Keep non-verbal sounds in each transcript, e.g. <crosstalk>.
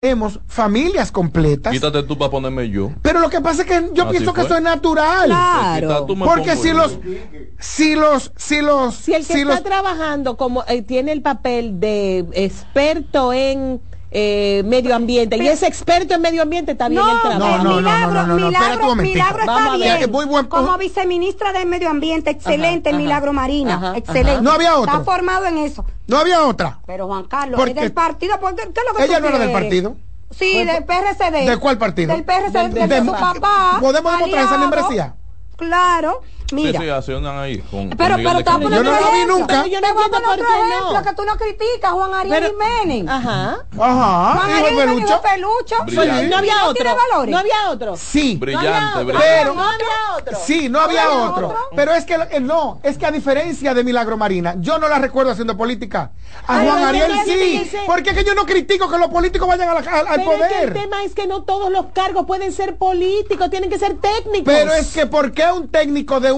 tenemos familias completas. Quítate tú para ponerme yo. Pero lo que pasa es que yo Así pienso que fue. eso es natural. Claro. Me Porque si los, si los, si los, Si el que si está los, trabajando como eh, tiene el papel de experto en eh, medio ambiente y es experto en medio ambiente, está bien No, el trabajo. No, no, no, milagro, no, no, no, espérate un milagro, milagro Vamos está bien. Muy buen pu- Como viceministra del Medio Ambiente, excelente, Ajá, Milagro ajá, Marina, ajá, excelente. No había otro. Está formado en eso. no había otra. Pero Juan Carlos, Porque- es del partido, ¿por ¿qué, qué es lo que Ella tú no era del partido. Sí, del PRCD. ¿De cuál partido? Del PRCD, de, del- su de- papá. ¿Podemos demostrar esa membresía? Claro. Sí, Mira. sí, así andan ahí. Con, Pero, con pero te voy a poner Yo no la vi nunca. Pero yo no entiendo por qué ejemplo no. que tú no criticas, Juan Ariel Jiménez. Ajá. Ajá. Juan Ariel Jiménez Pelucho. Brillante. No había ¿No otro. tiene valores? No había otro. Sí. Brillante, No había otro. brillante. Pero- no había otro. Sí, no había había otro. otro? Pero es que eh, no, es que a diferencia de Milagro Marina, yo no la recuerdo haciendo política. A Ay, Juan Ariel sí, porque es que yo no critico que los políticos vayan al, al Pero es que el poder. tema es que no todos los cargos pueden ser políticos, tienen que ser técnicos. Pero es que ¿por qué un técnico de un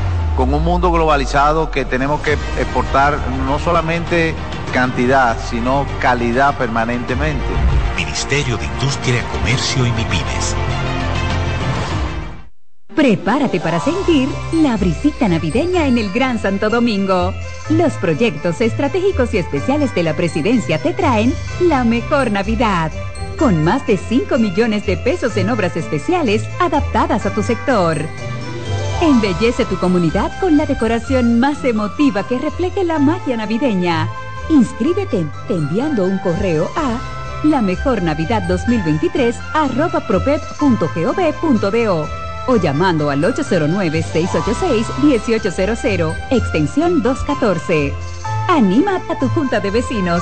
con un mundo globalizado que tenemos que exportar no solamente cantidad, sino calidad permanentemente. Ministerio de Industria, Comercio y MIPIMES. Prepárate para sentir la brisita navideña en el Gran Santo Domingo. Los proyectos estratégicos y especiales de la presidencia te traen la mejor Navidad. Con más de 5 millones de pesos en obras especiales adaptadas a tu sector. Embellece tu comunidad con la decoración más emotiva que refleje la magia navideña. Inscríbete te enviando un correo a la mejor Navidad 2023 arroba propep.gov.do o llamando al 809-686-1800, extensión 214. Anima a tu junta de vecinos.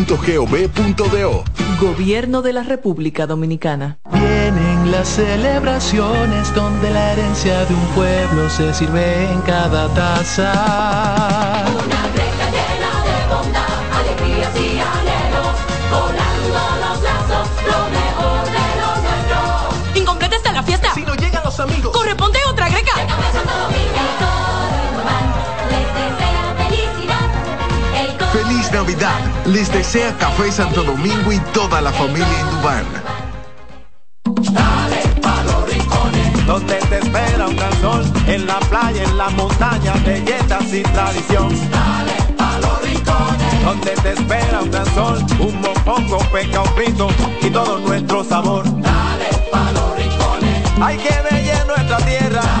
Gobierno de la República Dominicana. Vienen las celebraciones donde la herencia de un pueblo se sirve en cada taza. Una greca llena de bondad, alegrías y anhelos, volando los lazos, lo mejor de lo nuestro. Incompleta está la fiesta. Si no llegan los amigos. Corresponde Navidad. Les desea Café Santo Domingo y toda la familia Indubán. Dale pa' los rincones, donde te espera un gran sol, en la playa, en la montaña, belletas y tradición. Dale pa' los rincones, donde te espera un gran sol, un mopongo, peca, un frito y todo nuestro sabor. Dale pa' los rincones, hay que bella nuestra tierra.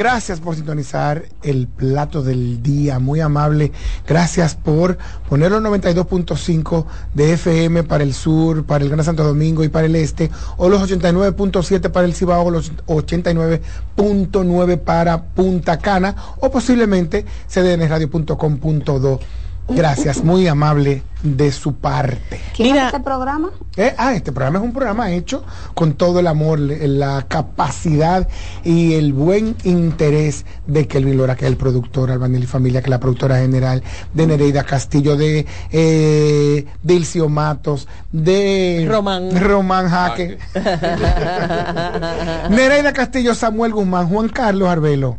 Gracias por sintonizar el plato del día, muy amable. Gracias por poner los 92.5 de FM para el sur, para el Gran Santo Domingo y para el este, o los 89.7 para el Cibao, los 89.9 para Punta Cana, o posiblemente cdnradio.com.do. Gracias, muy amable de su parte. ¿Quién es este programa? Eh, ah, este programa es un programa hecho con todo el amor, la capacidad y el buen interés de Kelvin Lora, que es el productor, Albanil y Familia, que es la productora general, de Nereida Castillo, de eh, Dilcio Matos, de Román. Román Jaque, <laughs> Nereida Castillo, Samuel Guzmán, Juan Carlos Arbelo.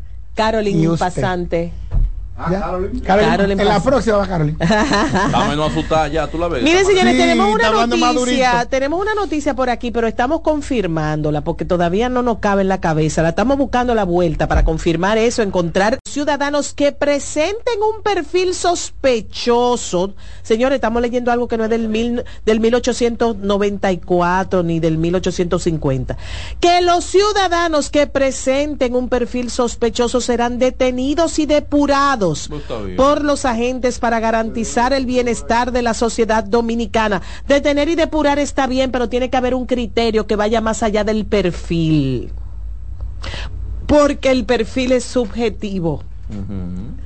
Usted. Pasante. ¿Ya? Carolyn Carolyn, en la próxima va Carolyn. <laughs> Dame no asustar ya, tú la ves. Miren, señores, Sí, tenemos una noticia, tenemos una noticia por aquí, pero estamos confirmándola porque todavía no nos cabe en la cabeza. La estamos buscando la vuelta para confirmar eso, encontrar ciudadanos que presenten un perfil sospechoso. Señores, estamos leyendo algo que no es del, mil, del 1894 ni del 1850. Que los ciudadanos que presenten un perfil sospechoso serán detenidos y depurados Por los agentes para garantizar el bienestar de la sociedad dominicana. Detener y depurar está bien, pero tiene que haber un criterio que vaya más allá del perfil. Porque el perfil es subjetivo.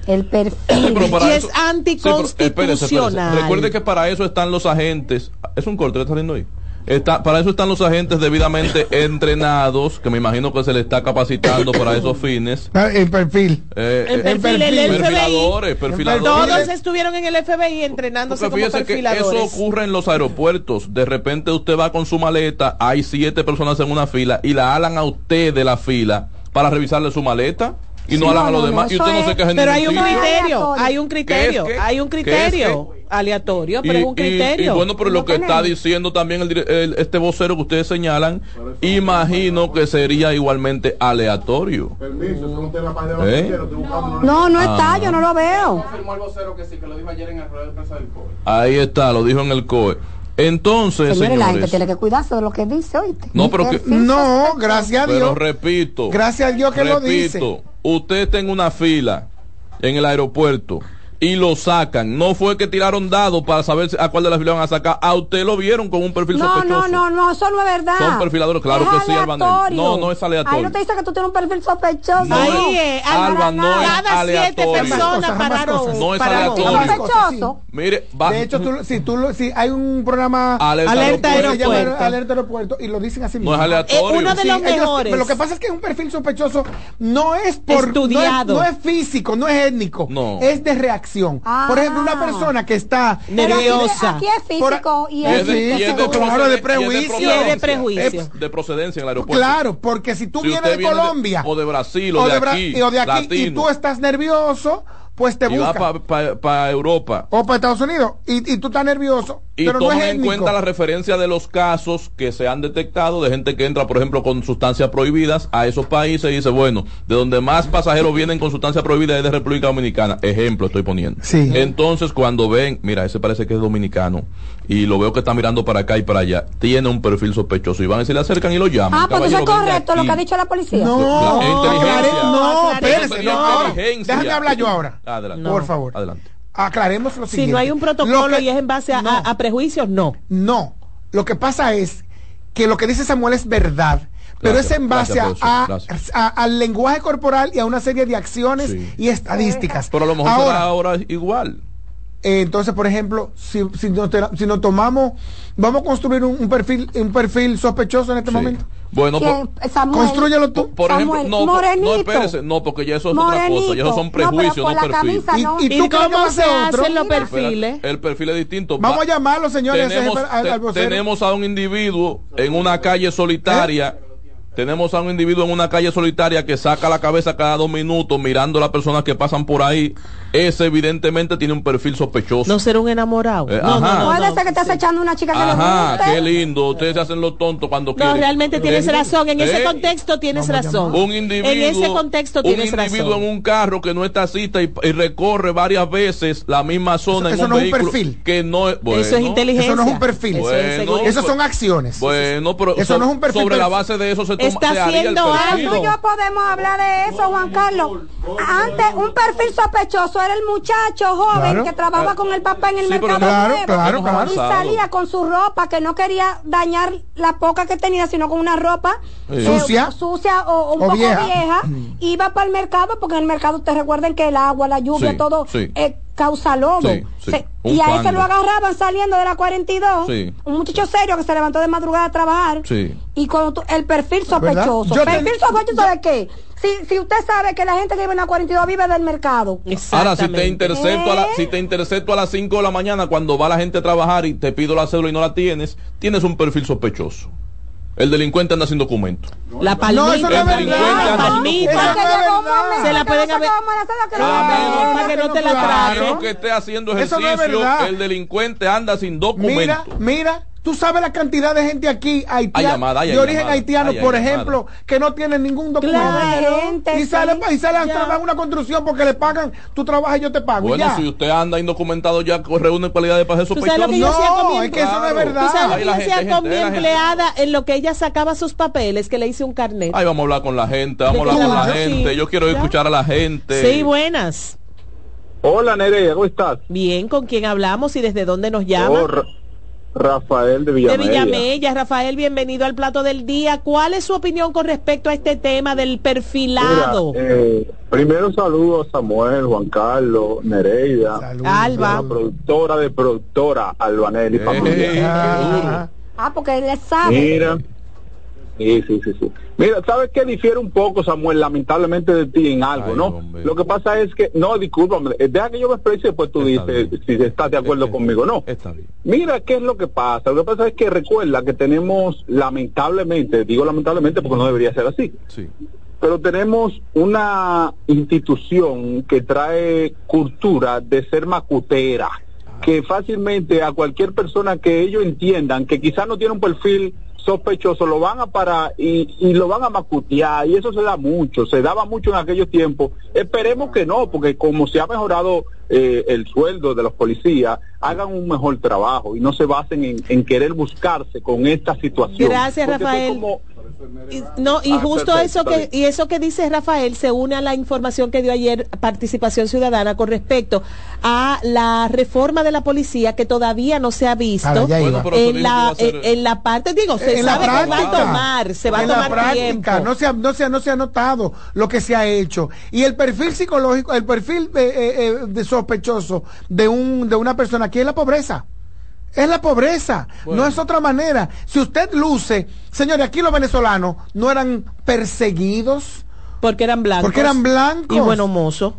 El perfil. Pero para y eso- es Sí, pero espérese, espérese. anticonstitucional. Recuerde que para eso están los agentes. Es un corte está saliendo ahí. Está, para eso están los agentes debidamente <laughs> entrenados, que me imagino que se le está capacitando para esos fines. Ah, El perfil. Eh, El eh, perfil, el FBI. perfiladores, perfiladores. Todos estuvieron en el FBI entrenándose Porque como fíjese que perfiladores. eso ocurre en los aeropuertos. De repente usted va con su maleta, hay siete personas en una fila y la alan a usted de la fila para revisarle su maleta y no Sí, no, a los no, demás. y usted no es- se queja en Pero hay un criterio, hay un criterio, ¿Qué es qué? hay un ¿Qué es criterio aleatorio, pero Y- es un criterio. Y, bueno, pero lo que está diciendo también el, el- este vocero que ustedes señalan, imagino que sería igualmente aleatorio. ¿Eh? No, no Ah. está, yo no lo veo. Ahí está, lo dijo en el COE. Entonces, Señores, la gente tiene que cuidarse de lo que dice, oíste. no, pero que, No, gracias a pero Dios. repito, Gracias a Dios que lo dice. repito, usted está en una fila en el aeropuerto y lo sacan. No fue que tiraron dados para saber a cuál de las filas van a sacar. A usted lo vieron con un perfil No, sospechoso. no, no, no, eso no es verdad. Son perfiladores, claro Es que sí, Albanel. aleatorio. No, no es aleatorio. Ahí no te dice que tú tienes un perfil sospechoso. No Ahí, es- eh, Alba, no es cada siete aleatorio. personas pararon. No es pararon. aleatorio. Sospechoso. Mire, va- De hecho, tú, si, tú, lo- si hay un programa Alerta Alerta que se llama aeropuerto. Alerta aeropuerto y lo dicen así mismo. No es aleatorio. Eh, uno de los ellos- mejores. pero lo que pasa es que un perfil sospechoso no es por Estudiado. No es, no es físico, no es étnico, No. es de reacción. Ah. Por ejemplo, una persona que está Pero aquí- Nerviosa. Aquí, es físico y Y es es de, y es de físico, claro, de prejuicio. Y es de procedencia. prejuicio. Es de procedencia en el aeropuerto. Claro, porque si tú Si vienes de viene Colombia o de Brasil o, o de, de, aquí, y- o de aquí y tú estás nervioso, pues te y va buscan. para Europa. O para Estados Unidos y, y tú estás nervioso, Y pero no toman es en cuenta la referencia de los casos que se han detectado de gente que entra, por ejemplo, con sustancias prohibidas a esos países y dice, bueno, de donde más pasajeros vienen con sustancias prohibidas es de República Dominicana. Ejemplo, estoy poniendo. Sí. Entonces, cuando ven, mira, ese parece que es dominicano y lo veo que está mirando para acá y para allá, tiene un perfil sospechoso y van y se le acercan y lo llaman. Ah, pues eso es correcto lo que ha dicho la policía. No, La inteligencia. aclare- no, espérese, no. Déjame hablar yo ahora. Adelante. Por favor. Adelante. Aclaremos lo siguiente. Si no hay un protocolo Lo que- y es en base a, No. a- a prejuicios, no. No, lo que pasa es que lo que dice Samuel es verdad, pero Gracias, es en base gracias, a, al lenguaje corporal y a una serie de acciones Sí. y estadísticas. Pero a lo mejor será ahora, ahora igual. Eh, entonces, por ejemplo, si, si, nos, te- si nos tomamos, vamos a construir un, un perfil un perfil sospechoso en este Sí. momento. Bueno, Samuel. Construyelo tú. por ejemplo, no, morenito. no, espérese, no, porque ya eso es otra cosa, ya eso son Morenito. No, prejuicios, no, la perfil. camisa Y- no. y- ¿Y, tú cómo se hacen los perfiles? El perfil es distinto. Vamos Va- a llamarlo, señores, ese tenemos, jefe, al, al tenemos a un individuo en una calle solitaria. Tenemos a un individuo en una calle solitaria que saca la cabeza cada dos minutos mirando a las personas que pasan por ahí. Ese evidentemente tiene un perfil sospechoso. No ser un enamorado. Eh, no, no, ajá. no, Puede no. ser que estés echando una chica que le Ajá, qué lindo. Ustedes se hacen los tontos cuando No, quieren. realmente tienes Eh, razón. En ese eh, contexto tienes razón. un individuo, en ese contexto tienes un individuo razón. en un carro que no es taxista y, y recorre varias veces la misma zona Eso- en eso un no es un perfil. que no es bueno, Eso es inteligencia. Eso no es un perfil. Eso es son acciones. Bueno, pero Eso so- no es un perfil, sobre la base de eso se toma Está haciendo algo. Tú y yo podemos hablar de eso, Juan Carlos. Antes, un perfil sospechoso era el muchacho joven Claro. que trabajaba con el papá en el Sí, mercado claro, nuevo claro, claro. y salía con su ropa que no quería dañar la poca que tenía, sino con una ropa Sí. eh, Sucia. sucia o, un O poco vieja. vieja. Iba para el mercado porque en el mercado ustedes recuerden que el agua, la lluvia, Sí, todo sí. eh, causa lodo. Sí, sí. Se- y ahí fango. se lo agarraban saliendo de la 42. Sí. Un muchacho serio que se levantó de madrugada a trabajar. Sí. Y cuando tú- el perfil sospechoso. Yo ¿Perfil ten- sospechoso de qué? Si, si usted sabe que la gente que vive en la 42 vive del mercado. Ahora, si te intercepto a la, ¿Eh? si te intercepto a las 5 de la mañana cuando va la gente a trabajar y te pido la cédula y no la tienes, tienes un perfil sospechoso. El delincuente anda sin documento. La palmita. No, eso no es verdad. La palmita. Eso no es verdad. Se la pueden haber- Claro, no para que no te la. Quiero que esté haciendo Eso no es ejercicio, verdad. el delincuente anda sin documento. Mira, mira, tú sabes la cantidad de gente aquí haitiana, llamada, hay de origen llamada, haitiano, hay- hay por llamada. ejemplo, que no tienen ningún documento. Claro, gente, y sale, y sale a trabajar una construcción porque le pagan, tú trabajas y yo te pago. Bueno, ya. si usted anda indocumentado ya reúne cualidades para ser ¿Tú sabes lo sospechoso. que yo hacía con mi no, es que eso no es verdad. ¿Tú sabes lo Ahí que yo hacía con gente- mi empleada en lo que ella sacaba sus papeles? Que le hice un carnet. Ay, vamos a hablar con la gente, vamos a ¿De hablar con la gente. Sí, Yo quiero ya. escuchar a la gente. Sí, buenas. Hola Nerea, ¿cómo estás? Bien, ¿con quién hablamos y desde dónde nos llama? Oh, Rafael de de Villamella. Villamella. Rafael, bienvenido al plato del día. ¿Cuál es su opinión con respecto a este tema del perfilado? Mira, eh, primero saludo a Samuel, Juan Carlos, Nereida, Alba. la productora de productora Albanelli Eh, familia. Ah, porque él sabe. Mira. Sí, sí, sí, sí. Mira, ¿sabes qué difiere un poco, Samuel, lamentablemente de ti en algo, no? Lo que pasa es que, no, discúlpame, eh, deja que yo me exprese y después tú dices si estás de acuerdo conmigo o no. Mira, ¿qué es lo que pasa? Lo que pasa es que recuerda que tenemos, lamentablemente, digo lamentablemente porque no debería ser así, Sí. pero tenemos una institución que trae cultura de ser macutera, que fácilmente a cualquier persona que ellos entiendan que quizás no tiene un perfil sospechoso lo van a parar y, y lo van a macutear y eso se da mucho, se daba mucho en aquellos tiempos. Esperemos que no, porque como se ha mejorado eh, el sueldo de los policías, hagan un mejor trabajo y no se basen en, en querer buscarse con esta situación. Gracias, Porque eso es Rafael. como- Y- No, y Ah, justo perfecto, eso que y eso que dice Rafael se une a la información que dio ayer Participación Ciudadana con respecto a la reforma de la policía que todavía no se ha visto. Bueno, en la en, en la parte digo se en la sabe que va a tomar se va a tomar práctica, tiempo. no se ha, no se ha, no se ha notado lo que se ha hecho. Y el perfil psicológico el perfil eh, eh, eh, de sospechoso de un de una persona aquí es la pobreza es la pobreza, no es otra manera. Si usted luce, señores, aquí los venezolanos no eran perseguidos porque eran blancos porque eran blancos y buenos mozos.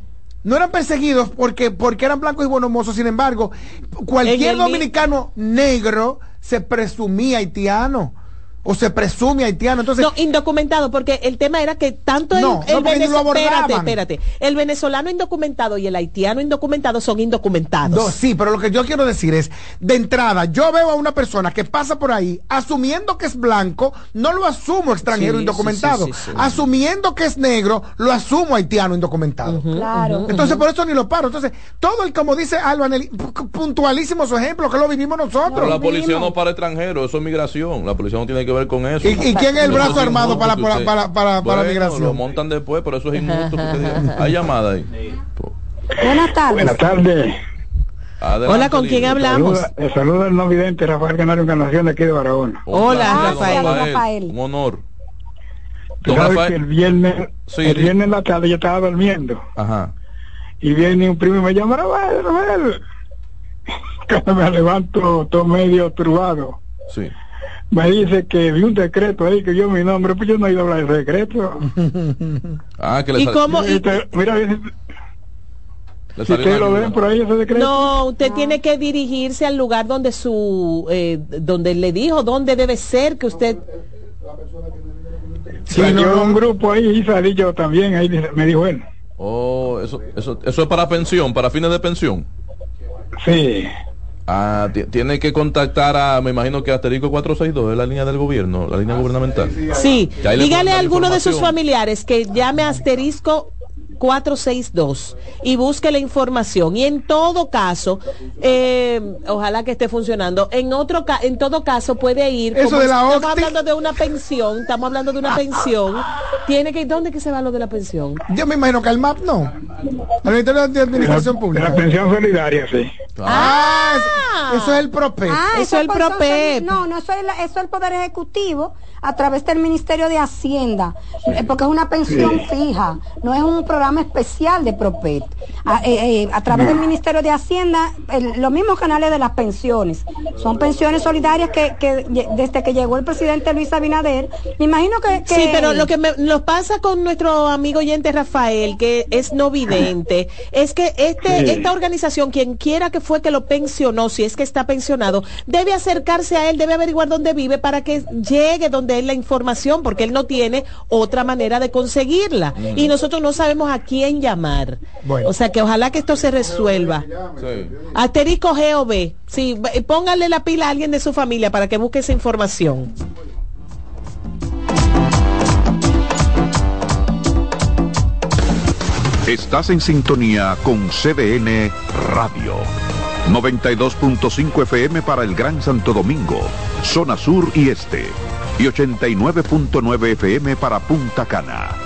no eran perseguidos porque porque eran blancos y buenos mozos. Sin embargo, cualquier dominicano negro se presumía haitiano o se presume haitiano. Entonces, no, indocumentado, porque el tema era que tanto el, No, el no, venezolano, espérate, espérate, el venezolano indocumentado y el haitiano indocumentado son indocumentados. No, sí, pero lo que yo quiero decir es, de entrada, yo veo a una persona que pasa por ahí, asumiendo que es blanco, no lo asumo extranjero Sí, indocumentado. sí, sí, sí, sí. Asumiendo que es negro, lo asumo haitiano indocumentado. Claro. Entonces, por eso ni lo paro. Entonces, todo el, como dice Alba, puntualísimo su ejemplo, que lo vivimos nosotros. Pero la policía no para extranjeros, eso es migración. La policía no tiene que ver con eso. ¿Y- y quién es el brazo armado para- para- para- para- para Bueno, migración? Lo montan después, pero eso es injusto. <laughs> Hay llamada ahí. Buenas tardes. Buenas tardes. Adelante, Hola, ¿con quién hablamos? Saluda, eh, saluda el no vidente Rafael Canario Encarnación de aquí de Barahona. Hola, Rafael. Rafael. Un honor. Sabes Rafael. que el viernes, Sí, el viernes en la tarde yo estaba durmiendo Ajá. y viene un primo y me llama Rafael, Rafael. <laughs> Cuando me levanto todo medio turbado, Sí. Me dice que vi un decreto ahí que dio mi nombre, pues yo no he ido a hablar de decreto. <laughs> Ah, que le, ¿Y sal- cómo? y- mira, si, salió ustedes lo ven por ahí ese decreto. No, usted tiene que dirigirse al lugar donde su, eh, donde le dijo dónde debe ser que usted. Sí, yo un grupo ahí y salí yo también, ahí me dijo él. Oh, eso, eso, eso es para pensión, para fines de pensión. Sí. Ah, ti- tiene que contactar a, me imagino que asterisco 462 es la línea del gobierno, la línea gubernamental. Sí, le dígale a alguno de sus familiares que llame a asterisco 462 y busque la información. Y en todo caso, eh, ojalá que esté funcionando. En otro ca- en todo caso puede ir. Eso como de la estamos hablando de una pensión, estamos hablando de una pensión. Tiene que ¿dónde que se va lo de la pensión? Yo me imagino que el MAP no. El Ministerio de Administración Pública. la pensión solidaria, sí. Ah, eso, eso es el PROPEP. Ah, Eso es el PROPEP. No, no, eso es, la- eso es el Poder Ejecutivo a través del Ministerio de Hacienda, eh, porque es una pensión fija, no es un programa especial de PROPET. A, eh, eh, a través del Ministerio de Hacienda, el- los mismos canales de las pensiones, son pensiones solidarias que, desde que llegó el presidente Luis Abinader, me imagino que... que- Sí, pero lo que me, nos pasa con nuestro amigo oyente Rafael, que es no vidente, es que este, Sí. esta organización, quien quiera que fue que lo pensionó, si es que está pensionado, debe acercarse a él, debe averiguar dónde vive para que llegue donde él la información, porque él no tiene otra manera de conseguirla. Y nosotros no sabemos a quién llamar. Bueno. O sea que ojalá que esto se resuelva. Sí. Asterisco G o B. Sí, póngale la pila a alguien de su familia para que busque esa información. Estás en sintonía con CDN Radio. 92.5 FM para el Gran Santo Domingo, zona sur y este. Y 89.9 FM para Punta Cana.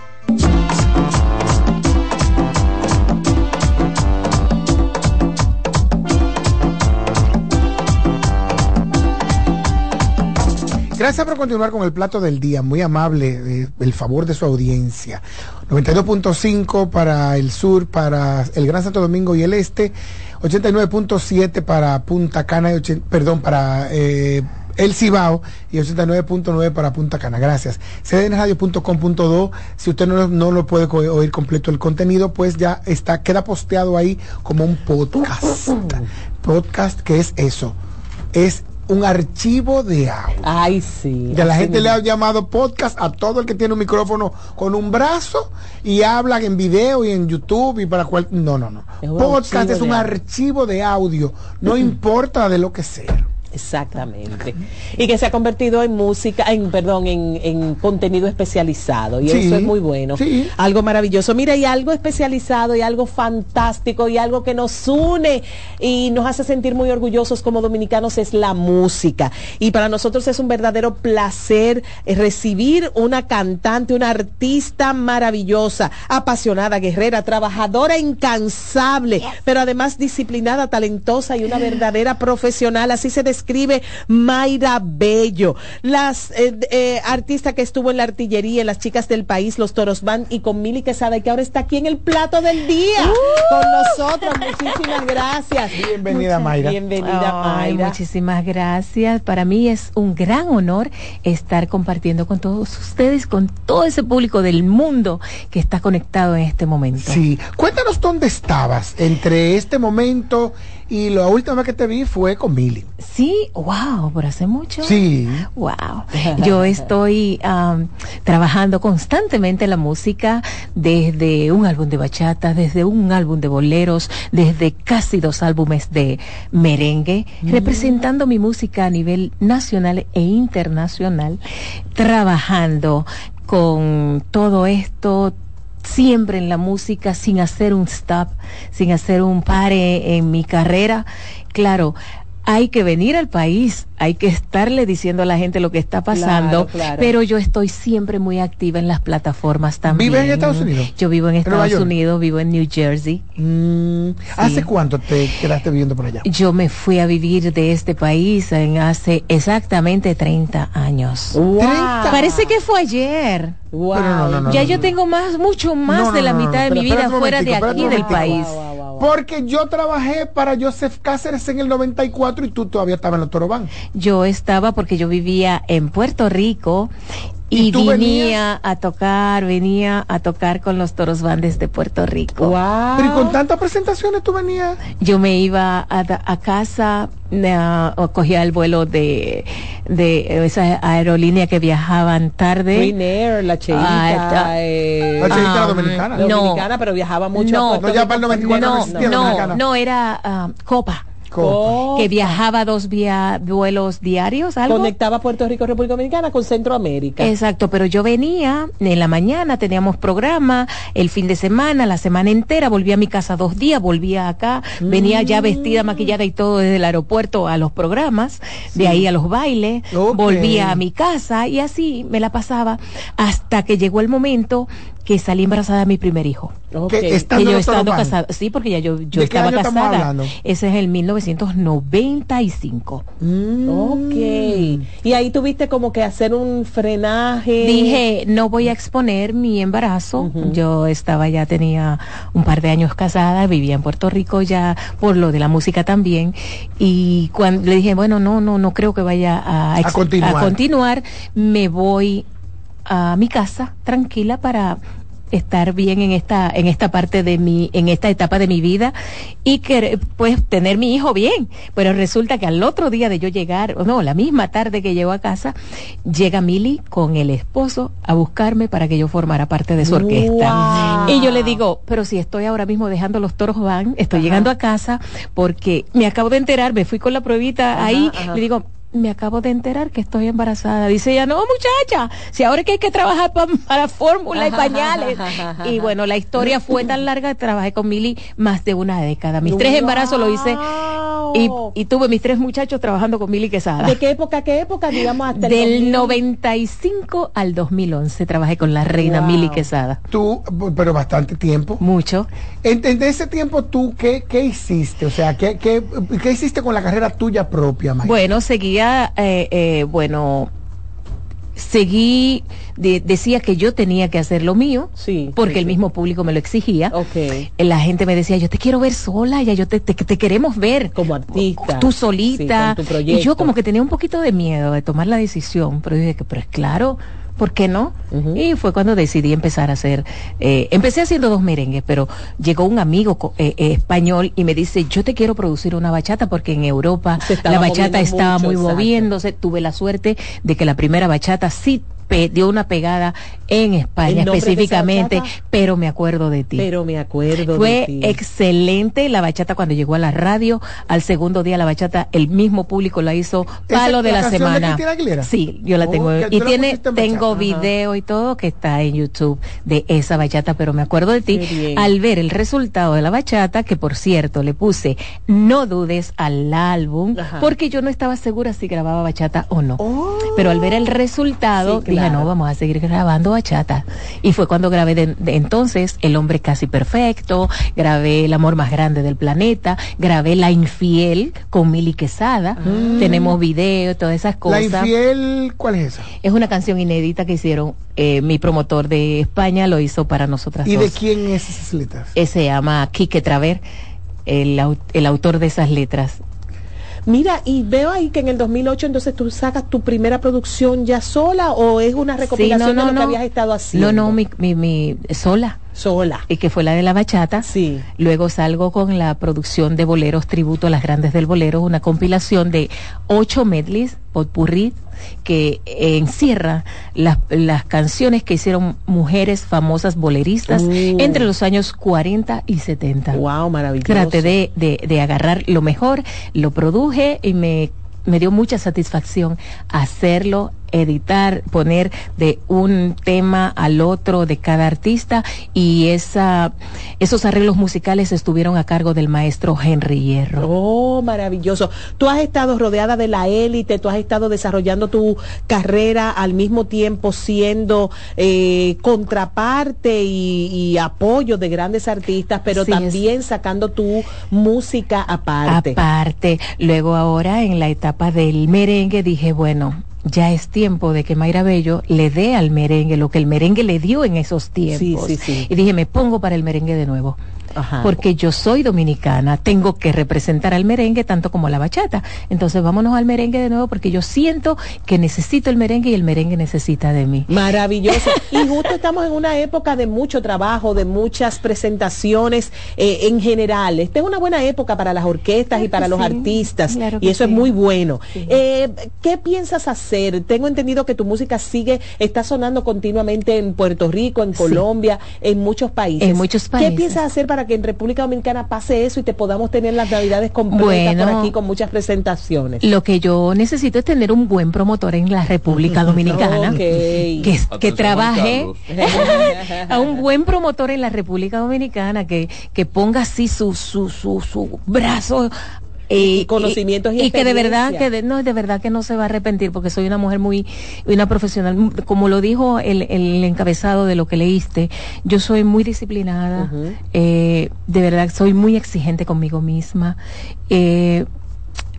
Gracias por continuar con el plato del día, muy amable, eh, el favor de su audiencia. 92.5 para el sur, para el Gran Santo Domingo y el este, 89.7 para Punta Cana, y ochen- perdón, para eh, el Cibao y 89.9 para Punta Cana. Gracias. cdnradio.com.do, si usted no, no lo puede oír completo el contenido, pues ya está, queda posteado ahí como un podcast. Podcast, que es eso? Es un archivo de audio. Ay, sí. Ya la gente le ha llamado podcast a todo el que tiene un micrófono con un brazo y hablan en video y en YouTube y para cual. No, no, no. Es Podcast es un archivo de audio. No importa de lo que sea. Exactamente. Y que se ha convertido en música, en perdón, en, en contenido especializado. Y Sí, eso es muy bueno. sí. Algo maravilloso. Mira, y algo especializado y algo fantástico y algo que nos une y nos hace sentir muy orgullosos como dominicanos es la música. Y para nosotros es un verdadero placer eh, recibir una cantante, una artista maravillosa, apasionada, guerrera, trabajadora, incansable, pero además disciplinada, talentosa y una verdadera profesional. Así se describe Mayra Bello. Las eh, eh, artista que estuvo en la artillería, las chicas del país, los Toros Band y con Mili Quesada y que ahora está aquí en el plato del día con nosotros. Muchísimas gracias. Bienvenida, Mayra. Bienvenida, Ay, Mayra. muchísimas gracias. Para mí es un gran honor estar compartiendo con todos ustedes, con todo ese público del mundo que está conectado en este momento. Sí, cuéntanos dónde estabas entre este momento y la última vez que te vi fue con Mili. Sí, wow, por hace mucho. Sí. Wow. Yo estoy trabajando constantemente la música desde un álbum de bachata, desde un álbum de boleros, desde casi dos álbumes de merengue, representando mi música a nivel nacional e internacional, trabajando con todo esto siempre en la música sin hacer un stop, sin hacer un pare en mi carrera. Claro, hay que venir al país, hay que estarle diciendo a la gente lo que está pasando, Claro, claro. pero yo estoy siempre muy activa en las plataformas también. ¿Vives en Estados Unidos? Yo vivo en ¿En Nueva Estados? Unidos, vivo en New Jersey. ¿Hace cuánto te quedaste viviendo por allá? Yo me fui a vivir de este país en hace exactamente 30 años. Wow. 30. Parece que fue ayer. Wow. Pero no, no, no, ya yo tengo más, mucho más de la mitad de mi vida fuera de aquí del país. Porque yo trabajé para Joseph Cáceres en el 94 y tú todavía estabas en los Torobán. Yo estaba porque yo vivía en Puerto Rico ¿Y y, tú venía a tocar, venía a tocar con los toros bandes de Puerto Rico. Pero y con tantas presentaciones tú venías. Yo me iba a, a casa, o cogía el vuelo de, de esa aerolínea que viajaban tarde. Green Air, la Cheita. Ah, eh, La Cheita era um, dominicana. no. dominicana, pero viajaba mucho No, a no, ya Rico. para el 94 no no, era ah, Copa. Copa. Que viajaba dos via- vuelos diarios, algo. Conectaba Puerto Rico, República Dominicana con Centroamérica. Exacto, pero yo venía en la mañana, teníamos programa, el fin de semana, la semana entera, volvía a mi casa dos días, volvía acá, venía ya vestida, maquillada y todo desde el aeropuerto a los programas, de ahí a los bailes, volvía a mi casa y así me la pasaba hasta que llegó el momento que salí embarazada de mi primer hijo. Ok. Que estando Que yo estando casada, sí, porque ya yo, yo ¿De qué estaba año casada. hablando? Ese es el 1995. Ok. Y ahí tuviste como que hacer un frenaje. Dije, no voy a exponer mi embarazo. Yo estaba ya, tenía un par de años casada, vivía en Puerto Rico ya por lo de la música también. Y cuando le dije, bueno, no, no, no creo que vaya a, ex- continuar. a continuar, me voy a mi casa tranquila para estar bien en esta en esta parte de mi en esta etapa de mi vida y que pues tener mi hijo bien pero resulta que al otro día de yo llegar o no la misma tarde que llego a casa llega Mili con el esposo a buscarme para que yo formara parte de su orquesta Wow. y yo le digo pero si estoy ahora mismo dejando los toros van estoy llegando a casa porque me acabo de enterar me fui con la pruebita Ajá, ahí ajá. le digo me acabo de enterar que estoy embarazada. Dice ella, no muchacha, si ahora es que hay que trabajar pa- para fórmula y pañales. y bueno, la historia fue <laughs> tan larga, trabajé con Mili más de una década. Mis tres embarazos lo hice y, y tuve mis tres muchachos trabajando con Mili Quesada. ¿De qué época, a qué época? Digamos hasta el Del 2000. 95 al 2011 trabajé con la reina Wow. Mili Quesada. Tú, pero bastante tiempo. Mucho. En, en ese tiempo, ¿tú qué, qué hiciste? O sea, ¿qué, qué, qué hiciste con la carrera tuya propia, Mayra? Bueno, seguía, eh, eh, bueno, seguí, de- decía que yo tenía que hacer lo mío, Sí, porque sí, el sí. mismo público me lo exigía. Ok. Eh, La gente me decía, yo te quiero ver sola, ya yo te, te, te queremos ver. Como artista. Tú Sí, solita. con tu y yo como que tenía un poquito de miedo de tomar la decisión, pero dije que, pero es claro, ¿por qué no? Y fue cuando decidí empezar a hacer, eh, empecé haciendo dos merengues, pero llegó un amigo co- eh, eh, español y me dice, yo te quiero producir una bachata porque en Europa la bachata estaba mucho, muy exacto. moviéndose. Tuve la suerte de que la primera bachata sí dio una pegada en España ¿El nombre de específicamente, pero me acuerdo de ti. Pero me acuerdo Fue de ti. excelente la bachata cuando llegó a la radio. Al segundo día la bachata, el mismo público la hizo palo ¿Esa- de la la, de semana. Aguilera? Sí, yo la Oh, tengo. y tiene, tengo video y todo que está en YouTube de esa bachata, pero me acuerdo de ti al ver el resultado de la bachata, que por cierto le puse no dudes al álbum, Ajá. porque yo no estaba segura si grababa bachata o no. Pero al ver el resultado, Sí, dije, no, vamos a seguir grabando bachata. Y fue cuando grabé de, de entonces El hombre casi perfecto, grabé El amor más grande del planeta, grabé La infiel con Mili Quesada. Tenemos video, todas esas cosas. La infiel, ¿cuál es esa? Es una canción inédita que hicieron, eh, mi promotor de España lo hizo para nosotras ¿Y dos. de quién es esas letras? Eh, se llama Quique Traver, el, el autor de esas letras. Mira, y veo ahí que en el 2008 entonces tú sacas tu primera producción ya sola o es una recopilación de lo que habías estado haciendo. No, no, mi, mi, mi- sola. Sola. Y que fue la de la bachata. Sí. Luego salgo con la producción de boleros, tributo a las grandes del bolero, una compilación de ocho medleys, potpurrí, que eh, encierra las, las canciones que hicieron mujeres famosas boleristas Uh. entre los años 40 y 70. Wow, maravilloso. Traté de, de, de agarrar lo mejor, lo produje y me, me dio mucha satisfacción hacerlo, editar, poner de un tema al otro de cada artista y esa, esos arreglos musicales estuvieron a cargo del maestro Henry Hierro. Oh, maravilloso. Tú has estado rodeada de la élite, tú has estado desarrollando tu carrera al mismo tiempo siendo eh, contraparte y, y apoyo de grandes artistas, pero es. también sacando tu música aparte. Aparte, luego ahora en la etapa del merengue dije, bueno, ya es tiempo de que Mayra Bello le dé al merengue lo que el merengue le dio en esos tiempos. sí, sí. Y dije, me pongo para el merengue de nuevo. Ajá. Porque yo soy dominicana, tengo que representar al merengue tanto como a la bachata. Entonces vámonos al merengue de nuevo porque yo siento que necesito el merengue y el merengue necesita de mí. Maravilloso. <laughs> Y justo estamos en una época de mucho trabajo, de muchas presentaciones eh, en general. Esta es una buena época para las orquestas y para los sí, artistas. claro y eso es muy bueno. Eh, ¿Qué piensas hacer? Tengo entendido que tu música sigue, está sonando continuamente en Puerto Rico, en Colombia, en muchos países. En muchos ¿Qué países. piensas hacer para que en República Dominicana pase eso y te podamos tener las navidades completas Bueno. por aquí con muchas presentaciones? Lo que yo necesito es tener un buen promotor en la República <laughs> Dominicana que, trabaje <laughs> a un buen promotor en la República Dominicana que, que ponga así su, su, su, su brazo Y conocimientos y y que de verdad que de- no de verdad que no se va a arrepentir porque soy una mujer muy una profesional. Como lo dijo el, el encabezado de lo que leíste yo soy muy disciplinada eh, de verdad soy muy exigente conmigo misma eh,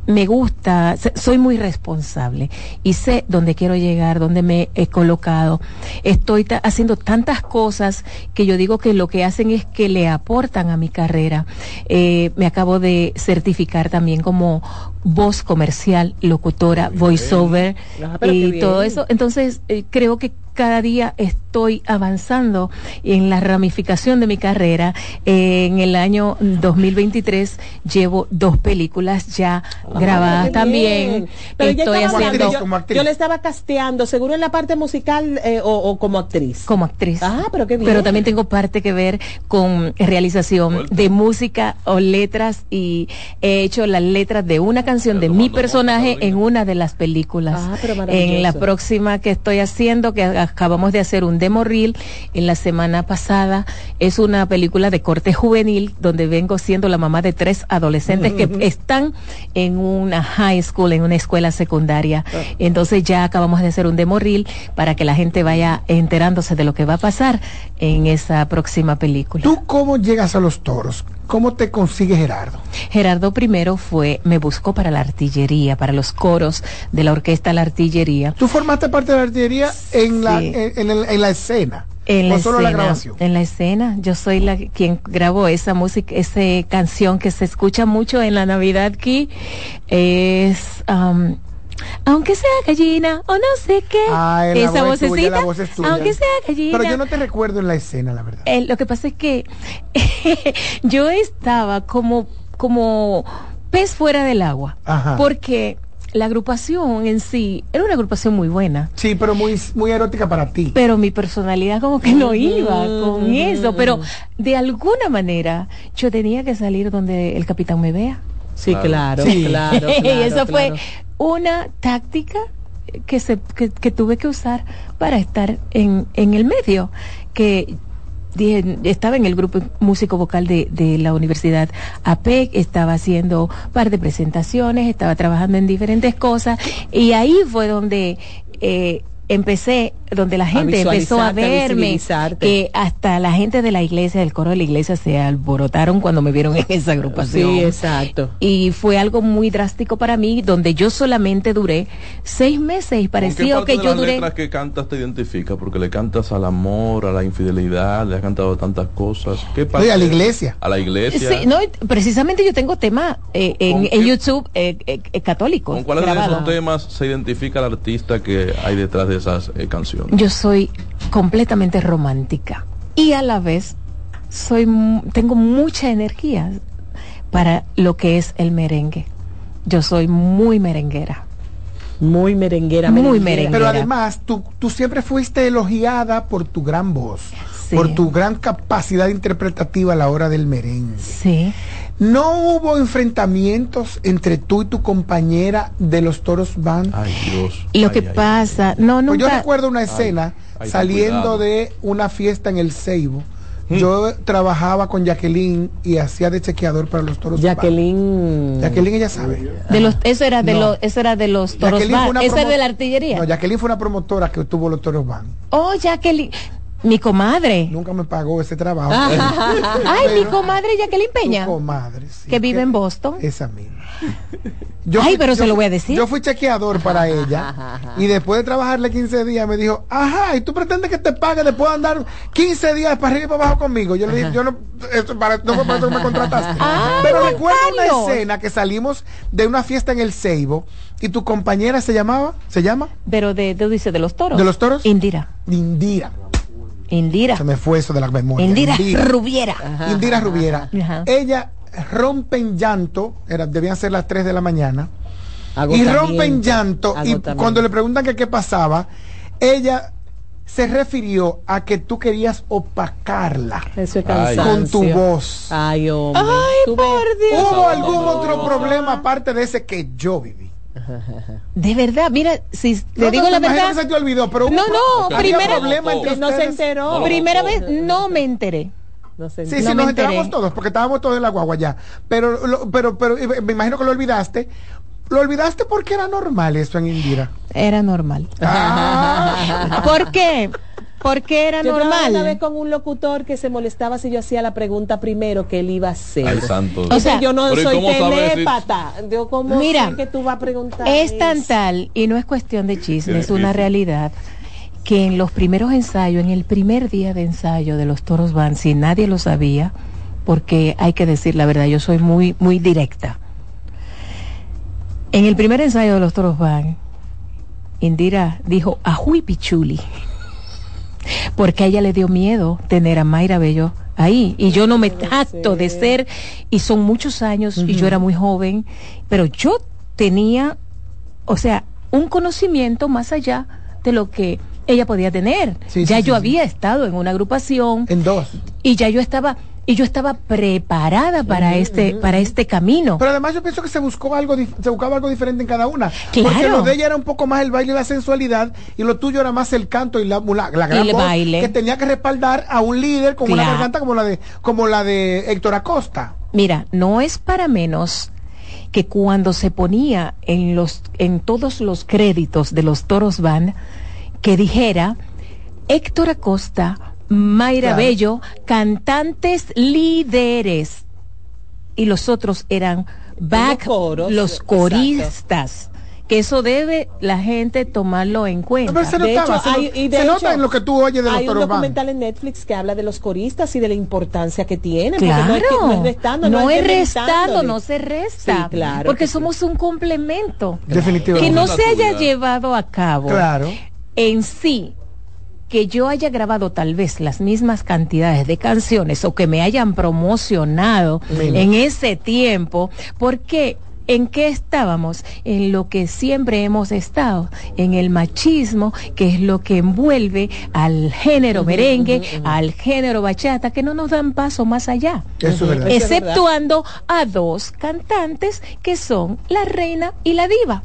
me gusta, soy muy responsable y sé dónde quiero llegar, dónde me he colocado. Estoy haciendo tantas cosas que yo digo que lo que hacen es que le aportan a mi carrera. Eh, me acabo de certificar también como voz comercial, locutora, voiceover y todo eso. Entonces, eh, creo que cada día estoy avanzando en la ramificación de mi carrera. Eh, en el año 2023 llevo dos películas ya grabadas también. Pero ya estoy haciendo yo, yo le estaba casteando, seguro en la parte musical eh, o, o como actriz. como actriz. Ah, pero qué bien. Pero también tengo parte que ver con realización de música o letras y he hecho las letras de una canción de mi personaje en una de las películas. Ah, pero en la próxima que estoy haciendo, que acabamos de hacer un demo reel en la semana pasada, es una película de corte juvenil donde vengo siendo la mamá de tres adolescentes que <laughs> están en una high school, en una escuela secundaria. Entonces ya acabamos de hacer un demo reel para que la gente vaya enterándose de lo que va a pasar en esa próxima película. ¿Tú cómo llegas a los toros? ¿Cómo te consigue Gerardo? Gerardo primero fue, me buscó para la artillería, para los coros de la orquesta La Artillería. ¿Tú formaste parte de la artillería en, la, Sí. en, en el- en la escena? En la ¿O solo escena, la grabación? En la escena, yo soy la quien grabó esa música, esa canción que se escucha mucho en la Navidad aquí. Es um, aunque sea gallina o no sé qué. La esa voz es tuya, vocecita. la voz es tuya. Aunque sea gallina. Pero yo no te recuerdo en la escena, la verdad. Eh, lo que pasa es que <laughs> yo estaba como, como pez fuera del agua. Ajá. Porque la agrupación en sí era una agrupación muy buena. Sí, pero muy, muy erótica para ti. Pero mi personalidad como que no iba con eso. Pero de alguna manera yo tenía que salir donde el capitán me vea. Sí, claro, Sí. claro, <laughs> y claro, eso fue claro. una táctica que, se, que, que tuve que usar para estar en, en el medio. Que dije, estaba en el grupo músico vocal de, de la Universidad APEC, estaba haciendo un par de presentaciones, estaba trabajando en diferentes cosas y ahí fue donde eh, empecé, donde la gente empezó a a verme, visibilizarte. que hasta la gente de la iglesia, del coro de la iglesia se alborotaron cuando me vieron en esa agrupación. Sí, exacto. Y fue algo muy drástico para mí, donde yo solamente duré seis meses y ¿Con qué pareció parte que de yo las duré... letras que cantas te identifica? Porque le cantas al amor, a la infidelidad, le has cantado tantas cosas. ¿Qué parte? a la iglesia. A la iglesia. Sí, no, precisamente yo tengo temas eh, en, ¿Con en? YouTube eh, eh, eh, católicos. ¿Con cuáles de esos temas se identifica el artista que hay detrás de esas eh, canciones? Yo soy completamente romántica y a la vez soy mu- tengo mucha energía para lo que es el merengue. Yo soy muy merenguera. Muy merenguera. Muy merenguera. Pero además, tú, tú siempre fuiste elogiada por tu gran voz, por tu gran capacidad interpretativa a la hora del merengue. Sí. ¿No hubo enfrentamientos entre tú y tu compañera de los Toros Band? Ay, Dios. Lo que pasa, no, Pues yo nunca. recuerdo una escena saliendo cuidado. de una fiesta en el Ceibo. Yo trabajaba con Jacqueline y hacía de chequeador para los toros. Jacqueline. Jacqueline, ella sabe. De los, eso era de No. los, eso era de los toros Jacqueline fue Band. una Eso era de la artillería. No, Jacqueline fue una promotora que tuvo los toros van. Oh, Jacqueline, mi comadre. Nunca me pagó ese trabajo. Ay, mi comadre Jacqueline Peña. Tu comadre, sí. Que vive en Boston. Esa misma. Ay, pero se lo voy a decir. Yo fui chequeador para ella y después de trabajarle 15 días me dijo, ajá, ¿y tú pretendes que te pague después de andar 15 días para arriba y para abajo conmigo? Yo le dije, yo no, eso para, no fue para eso que me <laughs> contrataste. pero Juan recuerdo una escena que salimos de una fiesta en el Ceibo y tu compañera se llamaba, ¿se llama? Pero de, de, dice, de los toros. ¿De los toros? Indira. Indira. Indira. Se me fue eso de la memoria. Indira, Rubiera. Indira Rubiera. Ajá. Ella rompe en llanto, era, debían ser las 3 de la mañana, y rompe en llanto, y cuando le preguntan que qué pasaba, ella se refirió a que tú querías opacarla Eso es con tu voz. Ay, hombre. Ay, por Dios. ¿Hubo algún otro problema aparte de ese que yo viví? De verdad, mira, si No, le digo no, la verdad. que se te olvidó, pero no, no, primera Que no se enteró. Primera vez no me enteré. No se Sí, sí, nos enteramos todos, porque estábamos todos en la guagua ya. Pero, lo- pero, pero me imagino que lo olvidaste. Lo olvidaste porque era normal eso en Indira. Era normal. Ah. ¿Por qué? Porque era Yo trabajé una vez normal. con un locutor que se molestaba si yo hacía la pregunta primero que él iba a hacer. Ay, santo. O sea, yo no Pero ¿y soy sabes si- telépata. Yo como Mira, que tú vas a preguntar. Es tan eso? tal, y no es cuestión de chisme, es una realidad, que en los primeros ensayos, en el primer día de ensayo de los toros van, si nadie lo sabía, porque hay que decir la verdad, yo soy muy, muy directa. En el primer ensayo de los toros van, Indira dijo, ajuy pichuli, porque a ella le dio miedo tener a Mayra Bello ahí, y yo no me jacto de ser, y son muchos años, y yo era muy joven, pero yo tenía, o sea, un conocimiento más allá de lo que ella podía tener. Sí, ya sí, yo sí, había estado en una agrupación En dos. y ya yo estaba y yo estaba preparada para este para este camino. Pero además yo pienso que se buscó algo, se buscaba algo diferente en cada una. Claro. Porque lo de ella era un poco más el baile y la sensualidad, y lo tuyo era más el canto y la, la, la gran voz baile. que tenía que respaldar a un líder con una garganta como la de, como la de Héctor Acosta. Mira, no es para menos que cuando se ponía en los en todos los créditos de los Toros Van que dijera Héctor Acosta, Mayra Claro. Bello, cantantes líderes y los otros eran back coros, los exacto. coristas. Que eso debe la gente tomarlo en cuenta. Pero se De notaba, hecho, se, hay- no- y de se hecho, nota en lo que tú oyes de los Hay un documental en Netflix que habla de los coristas y de la importancia que tienen. porque Claro, no es, que- no es restando, no es que restando, no se resta, Sí, claro porque sí. somos un complemento. Definitivamente. Que no se haya llevado a cabo Claro. en sí que yo haya grabado tal vez las mismas cantidades de canciones o que me hayan promocionado Menos. en ese tiempo, porque ¿En qué estábamos? En lo que siempre hemos estado, en el machismo, que es lo que envuelve al género merengue, al género bachata, que no nos dan paso más allá. Eso es verdad. Exceptuando a dos cantantes que son la reina y la diva.